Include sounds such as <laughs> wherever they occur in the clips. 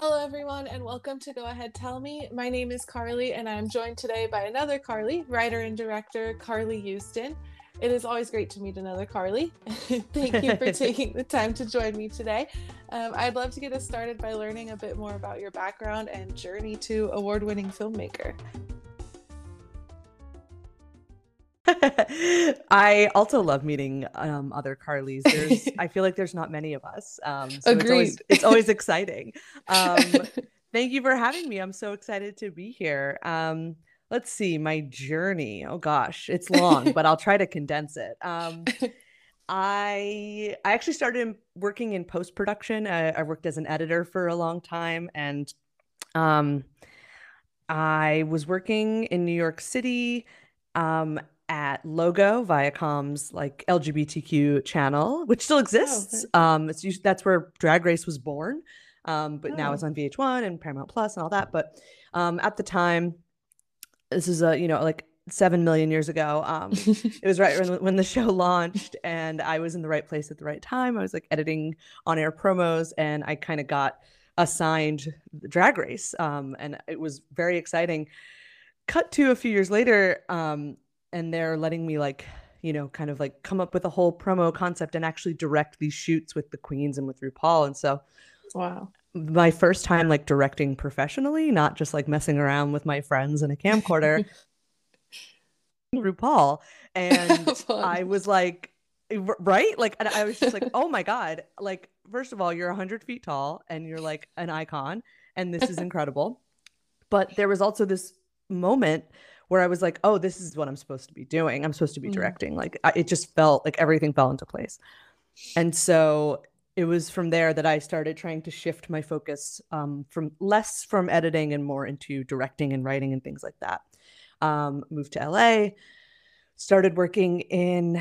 Hello, everyone, and welcome to Go Ahead Tell Me. My name is Carly, and I'm joined today by another Carly, writer and director Carly Usdin. It is always great to meet another Carly. <laughs> Thank you for <laughs> taking the time to join me today. Um, I'd love to get us started by learning a bit more about your background and journey to award winning filmmaker. <laughs> I also love meeting um, other Carlys. There's, <laughs> I feel like there's not many of us. Um, so Agreed. It's always, it's always exciting. <laughs> Um, thank you for having me. I'm so excited to be here. Um, let's see my journey. Oh gosh, it's long, but I'll try to condense it. Um, I I actually started working in post production. I, I, worked as an editor for a long time, and um, I was working in New York City. Um, at Logo, Viacom's like LGBTQ channel, which still exists. Oh, um, it's that's where Drag Race was born, um, but oh. now it's on VH1 and Paramount Plus and all that. But um, at the time, this is a you know like seven million years ago. Um, <laughs> it was right when, when the show launched, and I was in the right place at the right time. I was like editing on air promos, and I kind of got assigned Drag Race, um, and it was very exciting. Cut to a few years later, um, and they're letting me like you know kind of like come up with a whole promo concept and actually direct these shoots with the queens and with RuPaul. And so wow. my first time like directing professionally not just like messing around with my friends in a camcorder <laughs> RuPaul. And <laughs> I was like right? Like I was just like oh my god. Like first of all you're 100 feet tall and you're like an icon and this is incredible. But there was also this moment where I was like, oh, this is what I'm supposed to be doing. I'm supposed to be mm. directing. Like I, it just felt like everything fell into place. And so it was from there that I started trying to shift my focus um, from less from editing and more into directing and writing and things like that. Um, moved to LA, started working in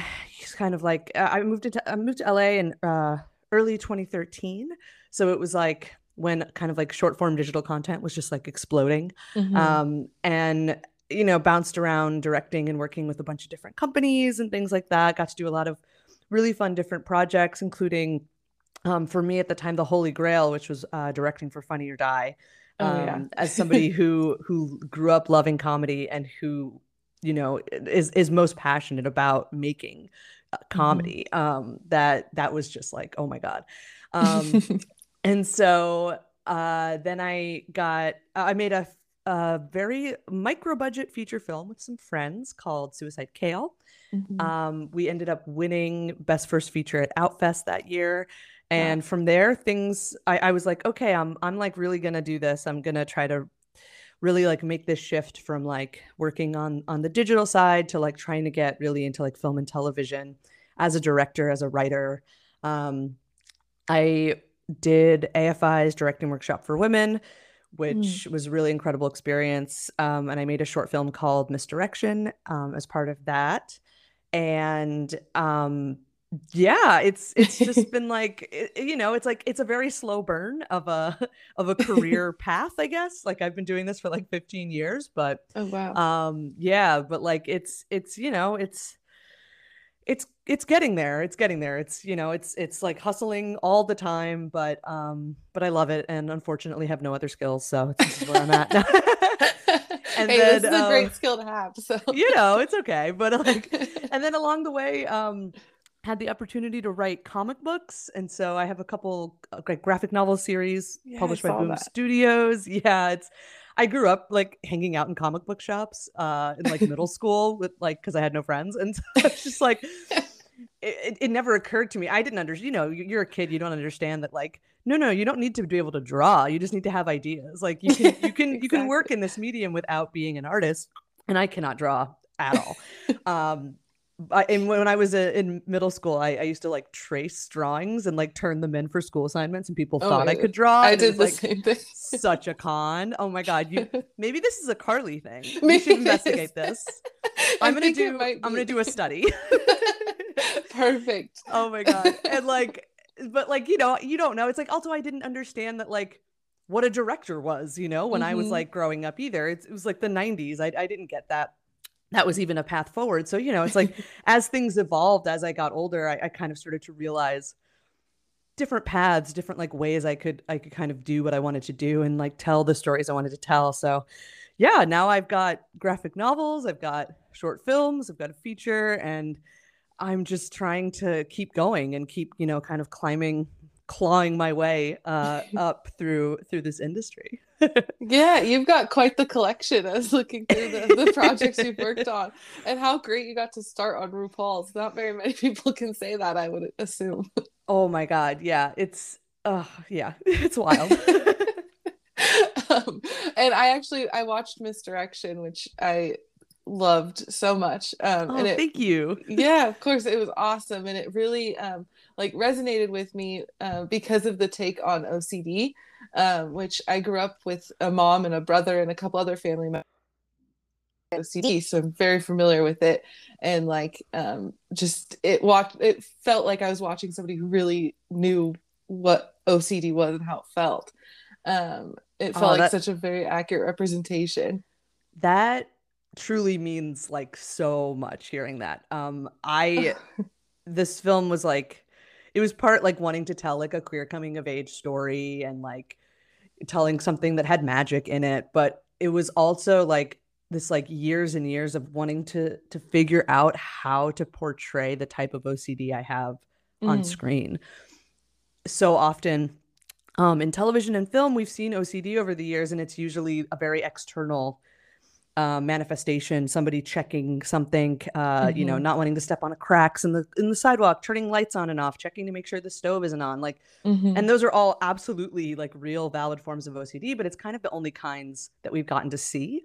kind of like uh, I moved into I moved to LA in uh, early 2013. So it was like when kind of like short form digital content was just like exploding. Mm-hmm. Um, and you know, bounced around directing and working with a bunch of different companies and things like that. Got to do a lot of really fun different projects, including um, for me at the time, The Holy Grail, which was uh, directing for Funny or Die. Um, oh, yeah. Um, as <laughs> somebody who who grew up loving comedy and who you know is is most passionate about making uh, mm-hmm. comedy, mm-hmm. um, that that was just like oh my god. <laughs> Um, and so uh, then I got I made a a very micro budget feature film with some friends called Suicide Kale. Mm-hmm. Um, we ended up winning Best First Feature at Outfest that year. And from there, things I, I was like, okay, I'm I'm like really gonna do this. I'm gonna try to really like make this shift from like working on on the digital side to like trying to get really into like film and television as a director, as a writer. Um, I did AFI's directing workshop for women which mm. was a really incredible experience. Um, and I made a short film called Misdirection um, as part of that. And um, yeah, it's it's just <laughs> been like it, you know, it's like it's a very slow burn of a <laughs> of a <laughs> career path, I guess. Like I've been doing this for like 15 years, but oh wow, um, yeah, but like it's it's you know it's it's it's getting there it's getting there. It's you know it's it's like hustling all the time but um but i love it and unfortunately have no other skills so this is where i'm at. <laughs> And hey, then, this is a great um, skill to have so. <laughs> you know it's okay but like <laughs> and then along the way um had the opportunity to write comic books and so i have a couple uh, like graphic novel series yeah, published by boom that. studios. Yeah it's I grew up like hanging out in comic book shops uh, in like middle school with like because I had no friends, and so it's just like it, it never occurred to me. I didn't understand. You know, you're a kid, you don't understand that. Like, no, no, you don't need to be able to draw. You just need to have ideas. Like, you can you <laughs> can exactly. you can work in this medium without being an artist. And I cannot draw at all. <laughs> um, I, and when I was uh, in middle school, I, I, used to like trace drawings and like turn them in for school assignments, and people oh, thought I could draw. I did the like, same thing. such a con. Oh my god! You <laughs> maybe this is a Carly thing. <laughs> We should investigate this. <laughs> I'm gonna do. I'm gonna do a study. Perfect. oh my god! And like, but like you know, you don't know. It's like also I didn't understand that like what a director was. You know, when mm-hmm. I was mm-hmm. like growing up either. It's, it was like the '90s. I I didn't get that that was even a path forward. So, you know, it's like <laughs> as things evolved, as I got older, I, I kind of started to realize different paths, different like ways I could I could kind of do what I wanted to do and like tell the stories I wanted to tell. So yeah, now I've got graphic novels, I've got short films, I've got a feature, and I'm just trying to keep going and keep, you know, kind of climbing, clawing my way uh, <laughs> up through through this industry. <laughs> yeah, you've got quite the collection. I was looking through the, the projects you've worked <laughs> on and how great you got to start on RuPaul's. Not very many people can say that, I would assume. Oh my god, yeah, it's uh yeah, <laughs> it's wild. um, and I actually I watched Misdirection, which I loved so much. Um, oh, and it, thank you. yeah, of course, it was awesome, and it really um, like resonated with me uh, because of the take on OCD, um, which I grew up with a mom and a brother and a couple other family members. OCD, so I'm very familiar with it, and like um, just it walked. It felt like I was watching somebody who really knew what OCD was and how it felt. Um, it felt oh, that, like such a very accurate representation. That truly means like so much hearing that. Um, I <laughs> this film was like it was part like wanting to tell like a queer coming of age story and like telling something that had magic in it, but it was also like this like years and years of wanting to to figure out how to portray the type of OCD I have mm. on screen. So often um, in television and film, we've seen OCD over the years, and it's usually a very external uh, manifestation. Somebody checking something, uh, mm-hmm. you know, mm-hmm. not wanting to step on a cracks in the in the sidewalk, turning lights on and off, checking to make sure the stove isn't on. Like, mm-hmm. and those are all absolutely like real, valid forms of OCD. But it's kind of the only kinds that we've gotten to see.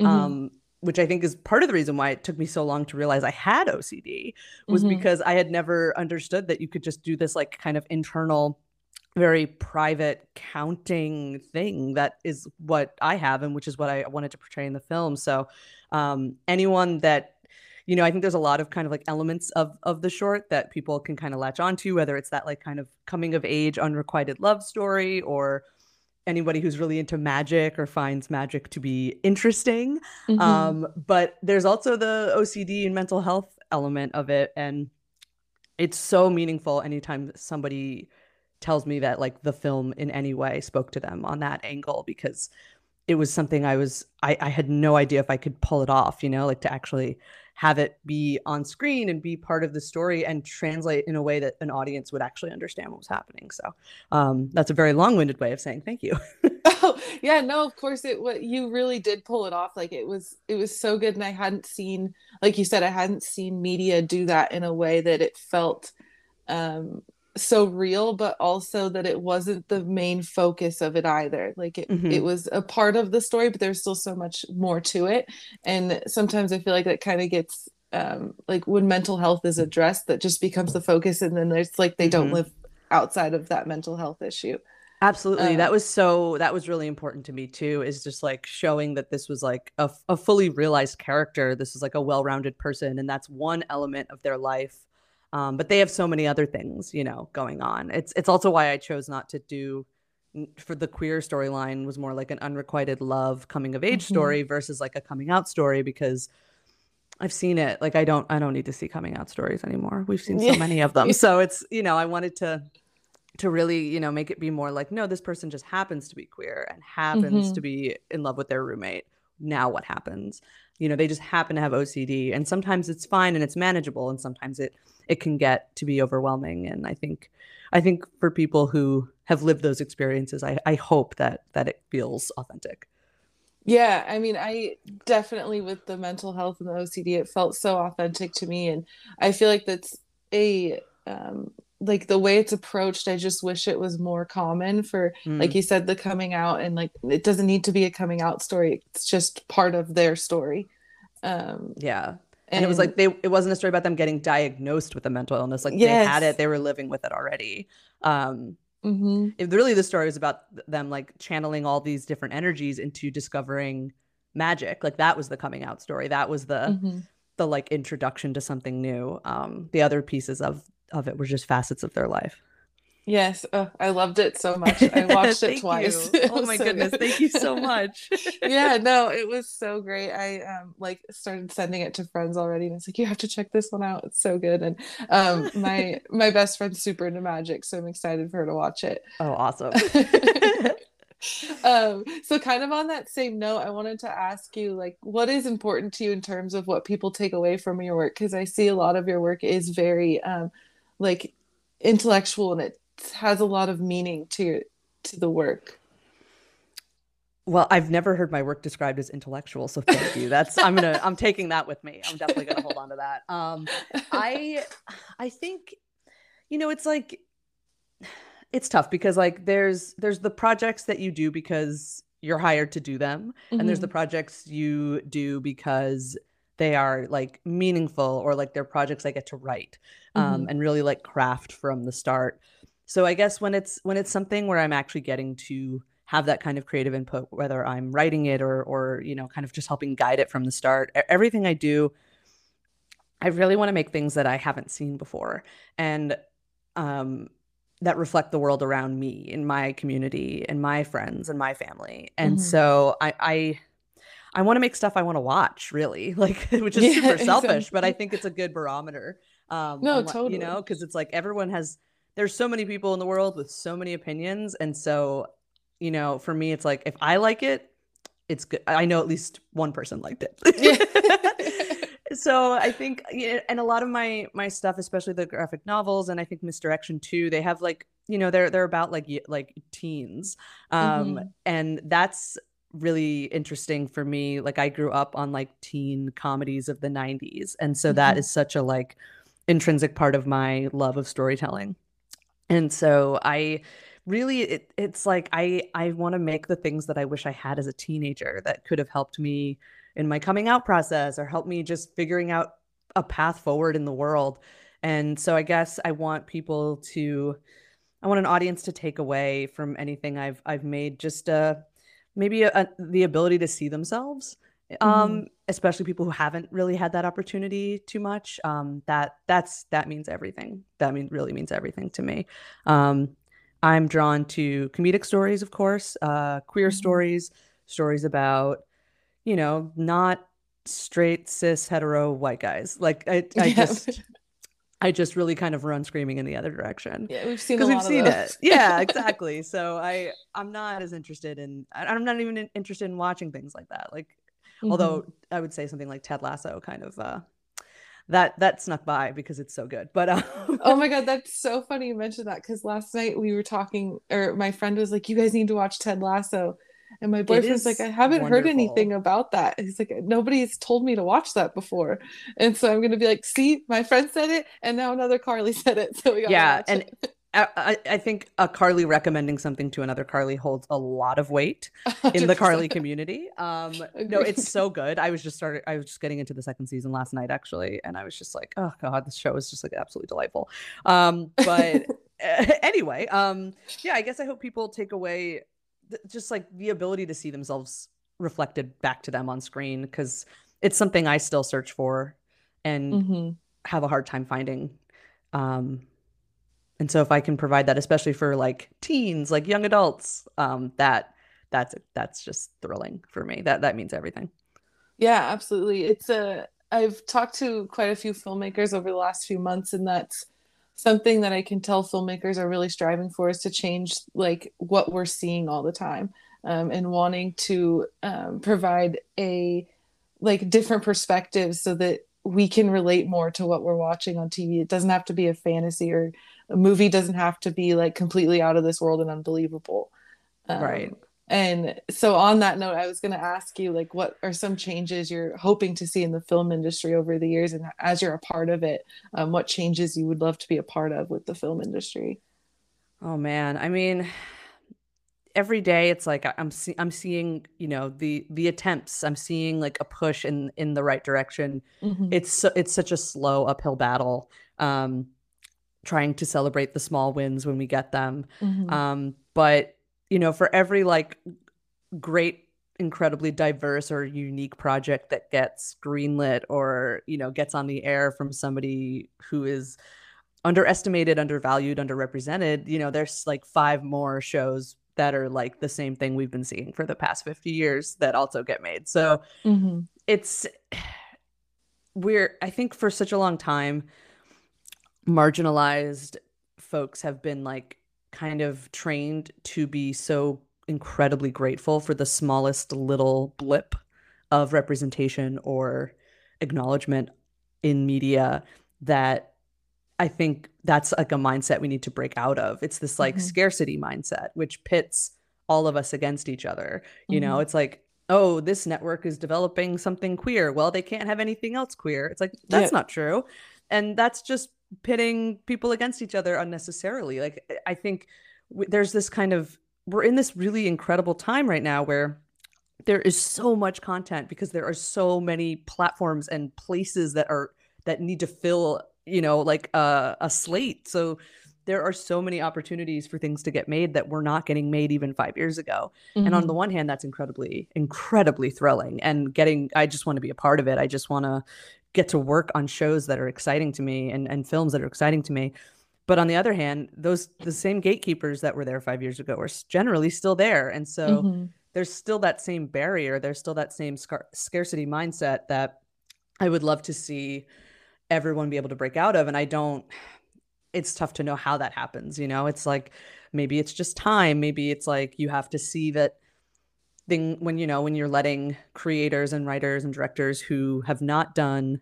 Mm-hmm. Um, which I think is part of the reason why it took me so long to realize I had OCD was mm-hmm. because I had never understood that you could just do this like kind of internal very private counting thing that is what I have and which is what I wanted to portray in the film. So um, anyone that you know, I think there's a lot of kind of like elements of of the short that people can kind of latch onto, whether it's that like kind of coming of age unrequited love story or anybody who's really into magic or finds magic to be interesting. Mm-hmm. Um, but there's also the OCD and mental health element of it. And it's so meaningful anytime somebody tells me that like the film in any way spoke to them on that angle because it was something I was I, I had no idea if I could pull it off, you know, like to actually have it be on screen and be part of the story and translate in a way that an audience would actually understand what was happening. So um, that's a very long-winded way of saying thank you. <laughs> oh yeah, no, of course it. What you really did pull it off. Like it was, it was so good, and I hadn't seen, like you said, I hadn't seen media do that in a way that it felt um so real but also that it wasn't the main focus of it either. Like it, mm-hmm. it was a part of the story but there's still so much more to it. And sometimes i feel like that kind of gets um like when mental health is addressed that just becomes the focus and then there's like they don't mm-hmm. live outside of that mental health issue. Absolutely. Um, that was so that was really important to me too is just like showing that this was like a, a fully realized character. This is like a well-rounded person and that's one element of their life um, but they have so many other things, you know, going on. It's it's also why I chose not to do for the queer storyline was more like an unrequited love coming of age mm-hmm. story versus like a coming out story because I've seen it. Like I don't I don't need to see coming out stories anymore. We've seen so many of them. <laughs> So it's, you know, I wanted to to really, you know, make it be more like no, this person just happens to be queer and happens mm-hmm. to be in love with their roommate. Now what happens? You know, they just happen to have OCD and sometimes it's fine and it's manageable and sometimes it it can get to be overwhelming and i think i think for people who have lived those experiences i, I hope that that it feels authentic yeah i mean i definitely with the mental health and the ocd it felt so authentic to me and i feel like that's a um, like the way it's approached i just wish it was more common for mm. like you said the coming out and like it doesn't need to be a coming out story it's just part of their story um yeah and, and, it was like they it wasn't a story about them getting diagnosed with a mental illness like yes. they had it they were living with it already um mm-hmm. it, really the story was about them like channeling all these different energies into discovering magic like that was the coming out story that was the mm-hmm. the like introduction to something new um the other pieces of of it were just facets of their life Yes, oh, I loved it so much. I <laughs> watched it twice. <laughs> It oh my so goodness, good. thank you so <laughs> much. yeah, no, it was so great. I um like started sending it to friends already, and it's like you have to check this one out. It's so good. And um my my best friend's super into magic, so I'm excited for her to watch it. Oh, awesome. um so kind of on that same note i wanted to ask you like what is important to you in terms of what people take away from your work because i see a lot of your work is very um like intellectual and it has a lot of meaning to to the work. Well, I've never heard my work described as intellectual, so thank you. That's I'm gonna I'm taking that with me. I'm definitely gonna hold on to that. Um, I I think, you know, it's like it's tough because like there's there's the projects that you do because you're hired to do them, mm-hmm. and there's the mm-hmm. projects you do because they are like meaningful or like they're projects I get to write um, mm-hmm. and really like craft from the start. So I guess when it's when it's something where I'm actually getting to have that kind of creative input, whether I'm writing it or or you know kind of just helping guide it from the start, everything I do, I really want to make things that I haven't seen before and um, that reflect the world around me, in my community, and my friends, and my family. And mm-hmm. so I, I I want to make stuff I want to watch, really, <laughs> like which is yeah, super <laughs> selfish, exactly. but I think it's a good barometer. Um, no, totally. You know, because it's like everyone has there's so many people in the world with so many opinions and so you know for me it's like if i like it it's good i know at least one person liked it <laughs> so i think and a lot of my my stuff especially the graphic novels and i think misdirection too they have like you know they're they're about like like teens um mm-hmm. and that's really interesting for me like i grew up on like teen comedies of the 90s and so mm-hmm. that is such a like intrinsic part of my love of storytelling and so I really it, it's like I I want to make the things that I wish I had as a teenager that could have helped me in my coming out process or helped me just figuring out a path forward in the world. And so I guess I want people to I want an audience to take away from anything I've I've made just uh maybe a, a, the ability to see themselves um mm-hmm. especially people who haven't really had that opportunity too much um that that's that means everything that means really means everything to me um i'm drawn to comedic stories of course uh queer mm-hmm. stories stories about you know not straight cis hetero white guys like i i <laughs> yeah. just I just really kind of run screaming in the other direction. Yeah, we've seen because we've seen it. <laughs> Yeah, exactly. so I I'm not as interested in. I'm not even interested in watching things like that. Like Mm-hmm. Although I would say something like Ted Lasso kind of uh, that that snuck by because it's so good. But um... oh my god, that's so funny you mentioned that because last night we were talking, or my friend was like, "You guys need to watch Ted Lasso," and my boyfriend's like, "I haven't wonderful. heard anything about that." He's like, "Nobody's told me to watch that before," and so I'm gonna be like, "See, my friend said it, and now another Carly <laughs> said it, so we got yeah." and. <laughs> I, I, think a Carly recommending something to another Carly holds a lot of weight 100%. in the Carly community. Um, <laughs> no, it's so good. I was just started. I was just getting into the second season last night, actually, and I was just like, oh god, this show is just like absolutely delightful. Um, but anyway, um, yeah, I guess I hope people take away just like the ability to see themselves reflected back to them on screen because it's something I still search for and mm-hmm. have a hard time finding. Um, and so if i can provide that especially for like teens like young adults um that that's that's just thrilling for me that that means everything yeah absolutely it's a i've talked to quite a few filmmakers over the last few months and that's something that i can tell filmmakers are really striving for is to change like what we're seeing all the time um, and wanting to um, provide a like different perspectives so that we can relate more to what we're watching on tv it doesn't have to be a fantasy or a movie doesn't have to be like completely out of this world and unbelievable. Um, right and so on that note i was going to ask you like what are some changes you're hoping to see in the film industry over the years and as you're a part of it um, what changes you would love to be a part of with the film industry oh man i mean every day it's like i'm see- i'm seeing you know the the attempts i'm seeing like a push in in the right direction mm-hmm. it's so, it's such a slow uphill battle um trying to celebrate the small wins when we get them. Mm-hmm. Um, but you know, for every like great, incredibly diverse or unique project that gets greenlit or you know gets on the air from somebody who is underestimated, undervalued, underrepresented, you know, there's like five more shows that are like the same thing we've been seeing for the past 50 years that also get made. So mm-hmm. it's we're I think for such a long time marginalized folks have been like kind of trained to be so incredibly grateful for the smallest little blip of representation or acknowledgement in media that I think that's like a mindset we need to break out of. It's this like mm-hmm. scarcity mindset, which pits all of us against each other. You mm-hmm. know, it's like, oh, this network is developing something queer. Well, they can't have anything else queer. It's like, that's yeah. not true. And that's just pitting people against each other unnecessarily. Like, I think w- there's this kind of, we're in this really incredible time right now where there is so much content because there are so many platforms and places that are that need to fill you know like a, a slate so there are so many opportunities for things to get made that were not getting made even five years ago mm-hmm. and on the mm-hmm. one hand that's incredibly incredibly thrilling and getting i just want to be a part of it i just want to get to work on shows that are exciting to me and, and films that are exciting to me but on the other hand those the same gatekeepers that were there five years ago are generally still there and so mm-hmm. there's still that same barrier there's still that same scar- scarcity mindset that i would love to see everyone be able to break out of and i don't it's tough to know how that happens you know it's like maybe it's just time maybe it's like you have to see that thing when you know when you're letting creators and writers and directors who have not done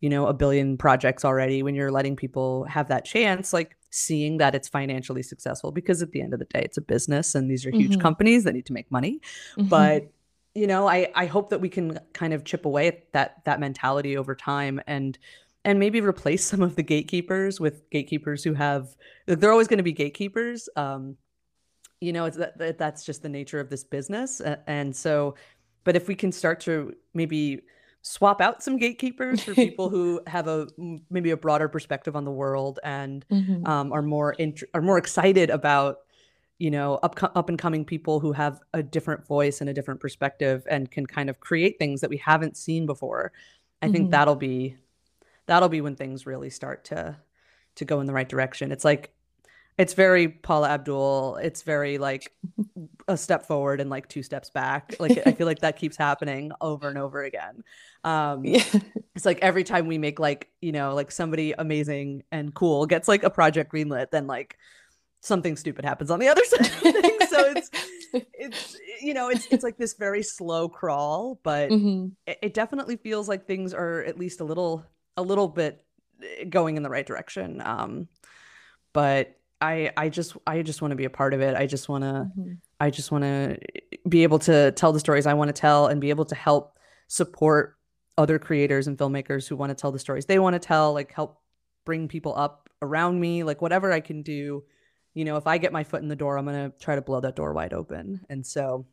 you know a billion projects already when you're letting people have that chance like seeing that it's financially successful because at the end of the day it's a business and these are huge mm-hmm. companies that need to make money mm-hmm. but you know i i hope that we can kind of chip away at that that mentality over time and and maybe replace some of the gatekeepers with gatekeepers who have they're always going to be gatekeepers um you know it's that that's just the nature of this business and so but if we can start to maybe swap out some gatekeepers for <laughs> people who have a maybe a broader perspective on the world and mm-hmm. um, are more int- are more excited about you know up up and coming people who have a different voice and a different perspective and can kind of create things that we haven't seen before i mm-hmm. think that'll be that'll be when things really start to to go in the right direction. It's like it's very Paula Abdul. It's very like a step forward and like two steps back. Like I feel like that keeps happening over and over again. Um, yeah. It's like every time we make like you know like somebody amazing and cool gets like a project greenlit, then like something stupid happens on the other <laughs> side. Of things. So it's it's you know it's it's like this very slow crawl, but mm-hmm. it, it definitely feels like things are at least a little a little bit eh, going in the right direction. Um, but I I just I just want to be a part of it. I just want to mm-hmm. I just want to be able to tell the stories I want to tell and be able to help support other creators and filmmakers who want to tell the stories they want to tell, like help bring people up around me, like whatever I can do. You know, if I get my foot in the door, I'm going to try to blow that door wide open. And so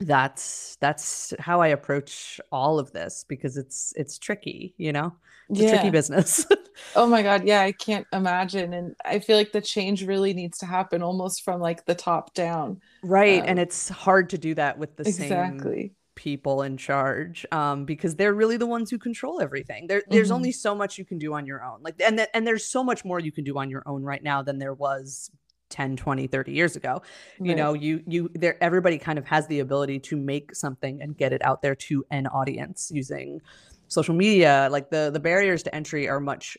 that's that's how I approach all of this because it's it's tricky, you know. It's yeah. a tricky business. <laughs> oh my god, yeah, I can't imagine and I feel like the change really needs to happen almost from like the top down. Right, um, and it's hard to do that with the exactly. same people in charge um, because they're really the ones who control everything. There, there's mm-hmm. only so much you can do on your own. Like and th- and there's so much more you can do on your own right now than there was 10 20 30 years ago right. you know you you there everybody kind of has the ability to make something and get it out there to an audience using social media. Like the the barriers to entry are much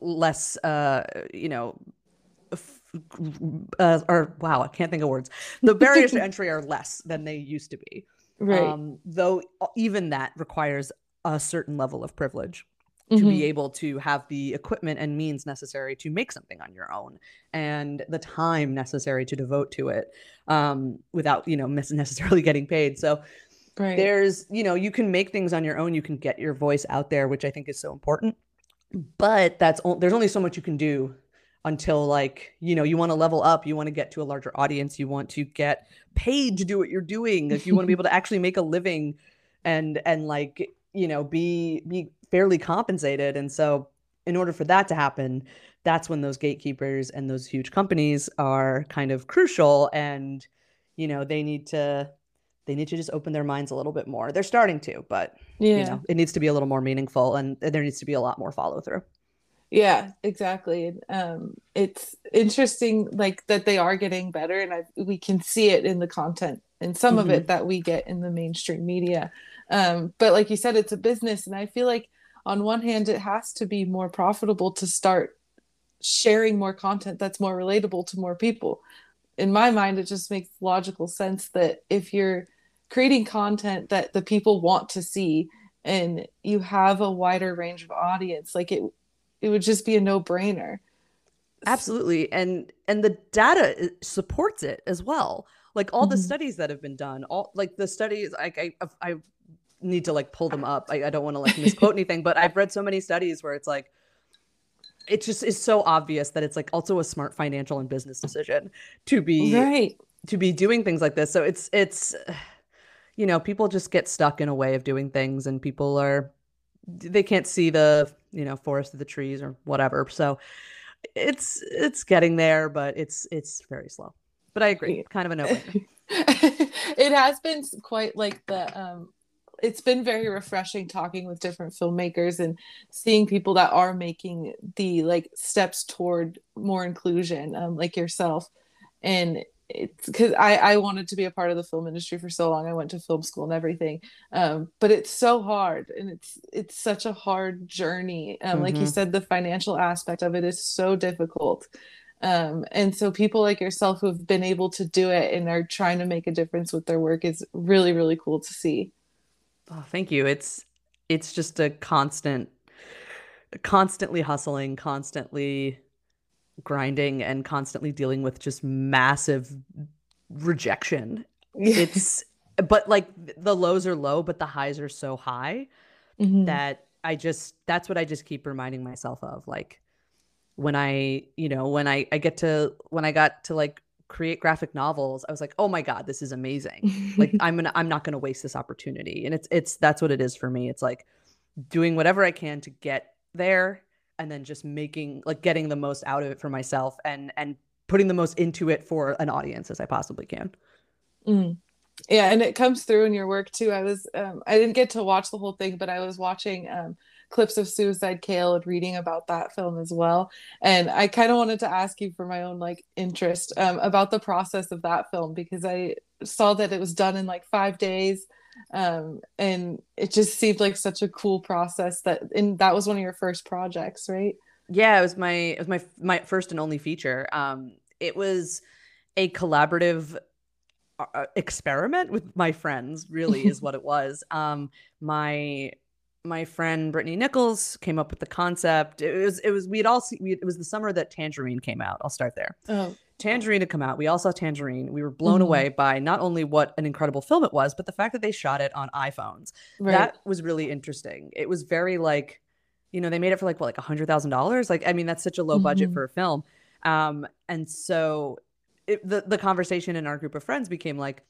less uh you know uh, or wow i can't think of words. The barriers to <laughs> entry are less than they used to be. Right. Um, though even that requires a certain level of privilege to mm-hmm. be able to have the equipment and means necessary to make something on your own and the time necessary to devote to it um, without you know <laughs> necessarily getting paid. So right. there's you know you can make things on your own. You can get your voice out there which i think is so important. But that's there's only so much you can do until like you know you want to level up. You want to get to a larger audience. You want to get paid to do what you're doing. If you want to be <laughs> able to actually make a living and and like you know be be fairly compensated. And so, in order for that to happen, that's when those gatekeepers and those huge companies are kind of crucial. And, you know, they need to they need to just open their minds a little bit more. They're starting to, but yeah. you know, it needs to be a little more meaningful and there needs to be a lot more follow through. Yeah, exactly. Um, it's interesting, like that they are getting better, and I, we can see it in the content and some mm-hmm. of it that we get in the mainstream media. Um, but like you said, it's a business, and I feel like on one hand, it has to be more profitable to start sharing more content that's more relatable to more people. In my mind, it just makes logical sense that if you're creating content that the people want to see and you have a wider range of audience, like it it would just be a no-brainer absolutely and and the data supports it as well like all mm-hmm. the studies that have been done all like the studies like i i need to like pull them up. I, I don't want to like misquote <laughs> anything but i've read so many studies where it's like it just is so obvious that it's like also a smart financial and business decision to be right. to be doing things like this. So it's it's you know people just get stuck in a way of doing things and people are they can't see the you know forest of the trees or whatever. So it's it's getting there but it's it's very slow. But i agree. Kind of a no <laughs> it has been quite like the um it's been very refreshing talking with different filmmakers and seeing people that are making the like steps toward more inclusion um, like yourself and it's because I, I wanted to be a part of the film industry for so long. I went to film school and everything, um, but it's so hard and it's it's such a hard journey. Um, mm-hmm. Like you mm-hmm. said, the financial aspect of it is so difficult, um, and so people like yourself who have been able to do it and are trying to make a difference with their work is really really cool to see. Oh, thank you. It's it's just a constant, constantly hustling, constantly grinding and constantly dealing with just massive rejection. It's but like the lows are low, but the highs are so high mm-hmm. that I just that's what I just keep reminding myself of. Like when I, you know, when I I get to when I got to like create graphic novels, I was like, oh my God, this is amazing. like <laughs> I'm gonna I'm not gonna waste this opportunity. And it's it's that's what it is for me. It's like doing whatever I can to get there and then just making like getting the most out of it for myself and and putting the most into it for an audience as I possibly can. Mm. Yeah, and it comes through in your work too. I was um, I didn't get to watch the whole thing, but I was watching um, clips of Suicide Kale and reading about that film as well. And I kind of wanted to ask you for my own like interest um, about the process of that film because I saw that it was done in like five days um, and it just seemed like such a cool process that and that was one of your first projects right? Yeah it was my it was my my first and only feature. Um it was a collaborative uh, uh experiment with my friends really is <laughs> what it was. Um my my friend Brittani Nichols came up with the concept. It was it was we had all seen, we, it was the summer that Tangerine came out. I'll start there. Oh. Tangerine had come out. We all saw Tangerine. We were blown mm-hmm. away by not only what an incredible film it was, but the fact that they shot it on iPhones. Right. That was really interesting. It was very like, you know, they made it for like what, like a hundred thousand dollars. Like, I mean, that's such a low mm-hmm. budget for a film. Um, and so it, the the conversation in our group of friends became like,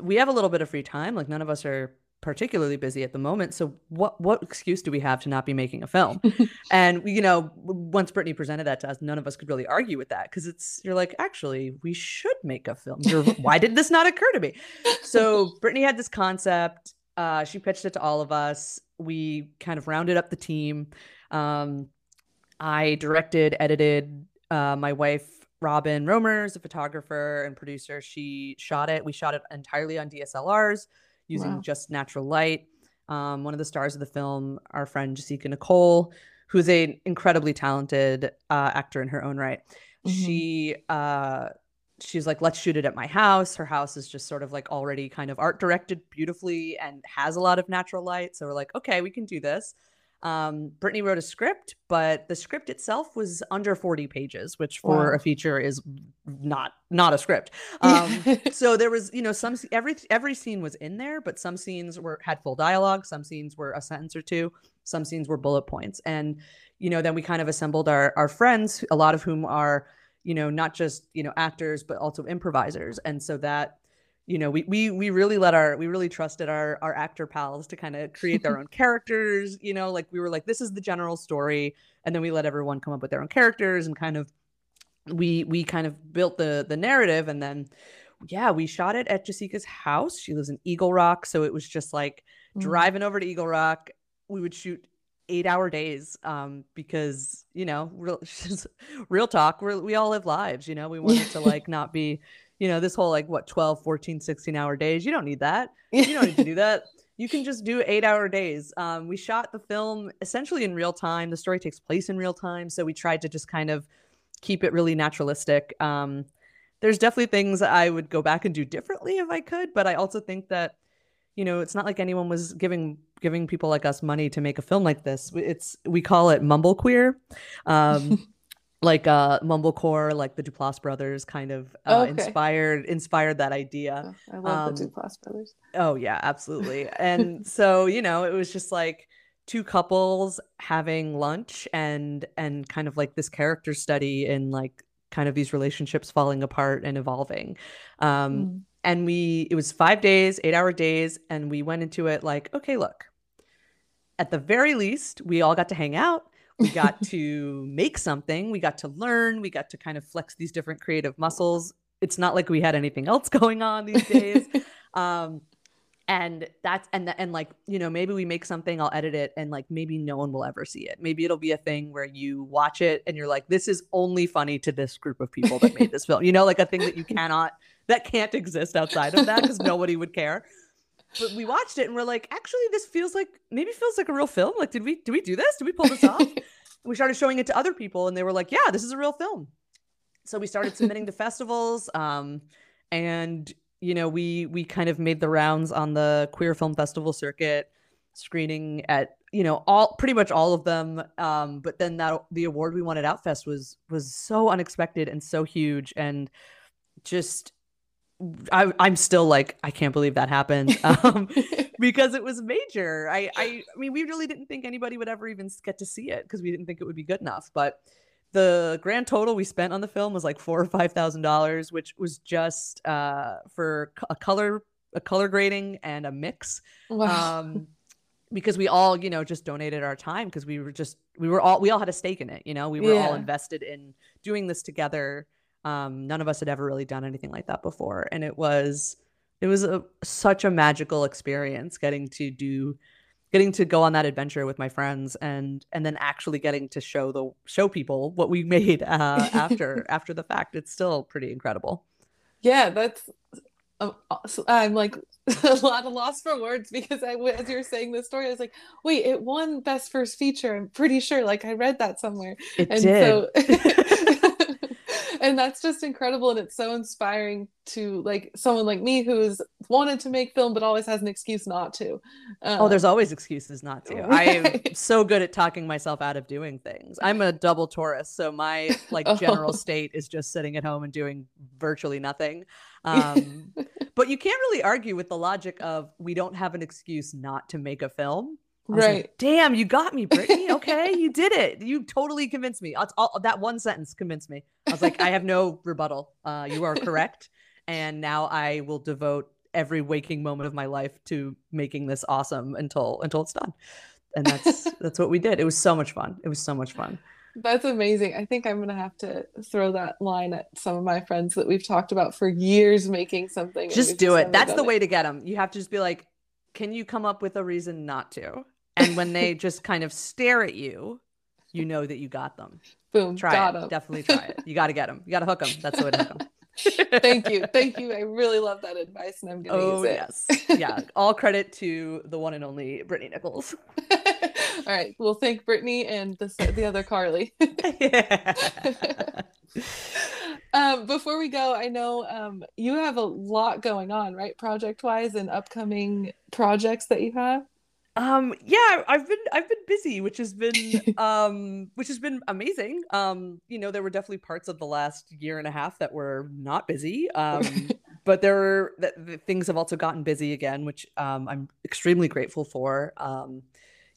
we have a little bit of free time. Like, none of us are particularly busy at the moment. So what what excuse do we have to not be making a film? <laughs> and you know, once Brittani presented that to us, none of us could really argue with that because it's you're like, actually, we should make a film. You're, <laughs> why did this not occur to me? So <laughs> Brittani had this concept. Uh, she pitched it to all of us. We kind of rounded up the team. Um, I directed, edited. Uh, my wife Robin Roemer is a photographer and producer. She shot it. We shot it entirely on DSLRs using wow. just natural light. Um, one of the stars of the film, our friend Jasika Nicole, who's an incredibly talented uh, actor in her own right. Mm-hmm. She uh, she's like, let's shoot it at my house. Her house is just sort of like already kind of art directed beautifully and has a lot of natural light. So we're like, okay, we can do this. Um, Brittani wrote a script, but the script itself was under 40 pages, which for wow. a feature is not not a script. <laughs> Um, so there was, you know, some every every scene was in there, but some scenes were had full dialogue, some scenes were a sentence or two, some scenes were bullet points, and you know, then we kind of assembled our our friends, a lot of whom are, you know, not just you know actors but also improvisers, and so that you know, we we we really let our we really trusted our our actor pals to kind of create their <laughs> own characters. You know, like we were like, this is the general story, and then we let everyone come up with their own characters and kind of we we kind of built the the narrative, and then yeah, we shot it at Jasika's house. She lives in Eagle Rock, so it was just like mm-hmm. driving over to Eagle Rock. We would shoot eight hour days um, because you know real, <laughs> real talk we we all live lives you know we wanted to like not be you know this whole like what 12 14 16 hour days you don't need that. <laughs> You don't need to do that. You can just do eight hour days. Um, we shot the film essentially in real time. The story takes place in real time so we tried to just kind of keep it really naturalistic. Um, there's definitely things i would go back and do differently if i could but i also think that you know, it's not like anyone was giving giving people like us money to make a film like this. It's we call it mumblequeer. Um <laughs> like uh mumblecore like the duplass brothers kind of uh, okay. inspired inspired that idea. Oh, i love um, the duplass brothers. oh yeah absolutely. And <laughs> so you know it was just like two couples having lunch and and kind of like this character study in like kind of these relationships falling apart and evolving. Um mm and we it was five days eight hour days and we went into it like okay look at the very least we all got to hang out we got to make something we got to learn we got to kind of flex these different creative muscles. It's not like we had anything else <laughs> going on these days. <laughs> Um and that's and and like you know maybe we make something i'll edit it and like maybe no one will ever see it. Maybe it'll be a thing where you watch it and you're like this is only funny to this group of people that made this film. You know like a thing that you cannot that can't exist outside of that because <laughs> nobody would care. But we watched it and we're like, actually, this feels like maybe feels like a real film. Like, did we did we do this? Did we pull this off? <laughs> we started showing it to other people and they were like, yeah, this is a real film. So we started submitting to festivals. Um, and you know, we we kind of made the rounds on the queer film festival circuit, screening at you know all pretty much all of them um but then that the award we won at outfest was was so unexpected and so huge and just I, I'm still like, I can't believe that happened <laughs> um, because it was major. I, I, I mean, we really didn't think anybody would ever even get to see it because we didn't think it would be good enough. But the grand total we spent on the film was like four or five thousand dollars, which was just uh, for a color, a color grading and a mix. Wow. Um, because we all, you know, just donated our time because we were just, we were all, we all had a stake in it. You know, we were yeah. all invested in doing this together um, none of us had ever really done anything like that before, and it was it was a, such a magical experience getting to do getting to go on that adventure with my friends and and then actually getting to show the show people what we <laughs> made uh, after <laughs> after the fact. It's still pretty incredible. Yeah that's um, i'm like <laughs> a lot of loss for words because i as you're saying this story i was like wait it won best first feature i'm pretty sure. Like i read that somewhere. It and did. so and that's just incredible and it's so inspiring to like someone like me who's wanted to make film but always has an excuse not to. Um, oh there's um, always excuses not to. Right. i'm so good at talking myself out of doing things. I'm a double taurus so my like <laughs> general oh. state is just sitting at home and doing virtually nothing. <laughs> Um, but you can't really argue with the logic of we don't have an excuse not to make a film right like, damn you got me brittani <laughs> okay you did it you totally convinced me all, that one sentence convinced me i was like i have no <laughs> rebuttal uh, you are correct and now i will devote every waking moment of my life to making this awesome until until it's done and that's <laughs> that's what we did it was so much fun it was so much fun that's amazing. I think I'm gonna have to throw that line at some of my friends that we've talked about for years making something. Just do just it. That's the it. way to get them. You have to just be like, "Can you come up with a reason not to?" And when they just kind of stare at you, you know that you got them. Boom, try got it. Definitely try it. You got to get them. You got to hook them. That's the way to hook them. <laughs> thank you thank you i really love that advice and i'm gonna oh, use it yes yeah all credit to the one and only brittani nichols <laughs> all right We'll thank brittani and the, the other carly <laughs> um, before we go i know um, you have a lot going on right project wise and upcoming projects that you have um, yeah, I've been I've been busy, which has been <laughs> um, which has been amazing. Um, you know, there were definitely parts of the last year and a half that were not busy. Um, <laughs> but there were things have also gotten busy again, which um, I'm extremely grateful for. Um,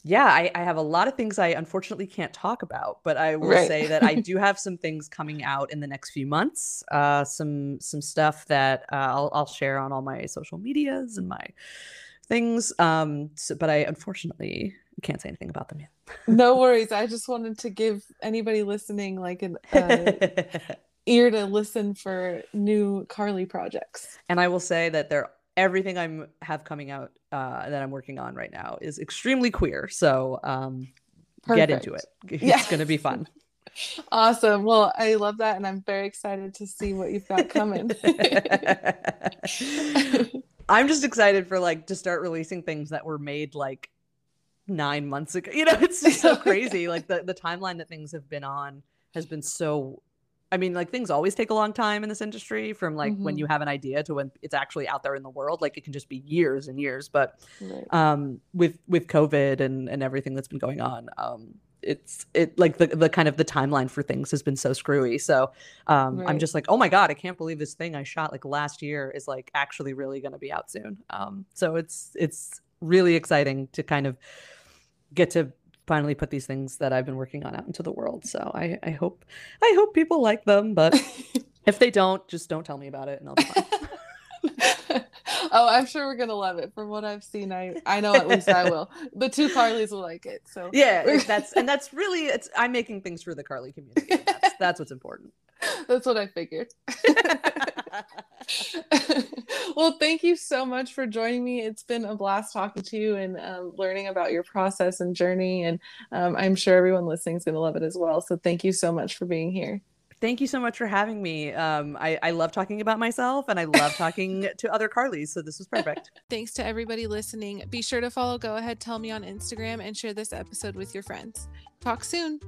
yeah, I, I have a lot of things I unfortunately can't talk about, but I will right. say that I <laughs> do have some things coming out in the next few months. Uh, some some stuff that uh, I'll I'll share on all my social medias and my things. Um, so, but I unfortunately can't say anything about them yet. no <laughs> worries. I just wanted to give anybody listening like an uh, ear to listen for new Carly projects. And I will say that they're everything I'm have coming out uh, that I'm working on right now is extremely queer. So um, Perfect. get into it. <laughs> It's going to be fun. <laughs> Awesome. Well, I love that. And I'm very excited to see what you've got coming. I'm just excited for like to start releasing things that were made like nine months ago. <laughs> You know, it's just so <laughs> crazy. like the, the timeline that things have been on has been so I mean, like things always take a long time in this industry from like mm-hmm. when you have an idea to when it's actually out there in the world. Like it can just be years and years. But right. um, with with COVID and and everything that's been going on, um, it's it like the the kind of the timeline for things has been so screwy. So um, right. I'm just like, oh my god, I can't believe this thing I shot like last year is like actually really going to be out soon. Um, so it's it's really exciting to kind of get to finally put these things that I've been working on out into the world. So I, I hope I hope people like them, but <laughs> if they don't, just don't tell me about it and I'll be fine. <laughs> oh, I'm sure we're gonna love it. From what I've seen, I I know at least I will. <laughs> The two Carlys will like it. So yeah, that's and that's really it's I'm making things for the Carly community. That's, <laughs> that's what's important. That's what I figured. <laughs> well, thank you so much for joining me. It's been a blast talking to you and um, learning about your process and journey. And um, I'm sure everyone listening is going to love it as well. So thank you so much for being here. Thank you so much for having me. Um, I, I love talking about myself and I love talking <laughs> to other Carlys. So this was perfect. <laughs> Thanks to everybody listening. Be sure to follow Go Ahead Tell Me on Instagram and share this episode with your friends. Talk soon.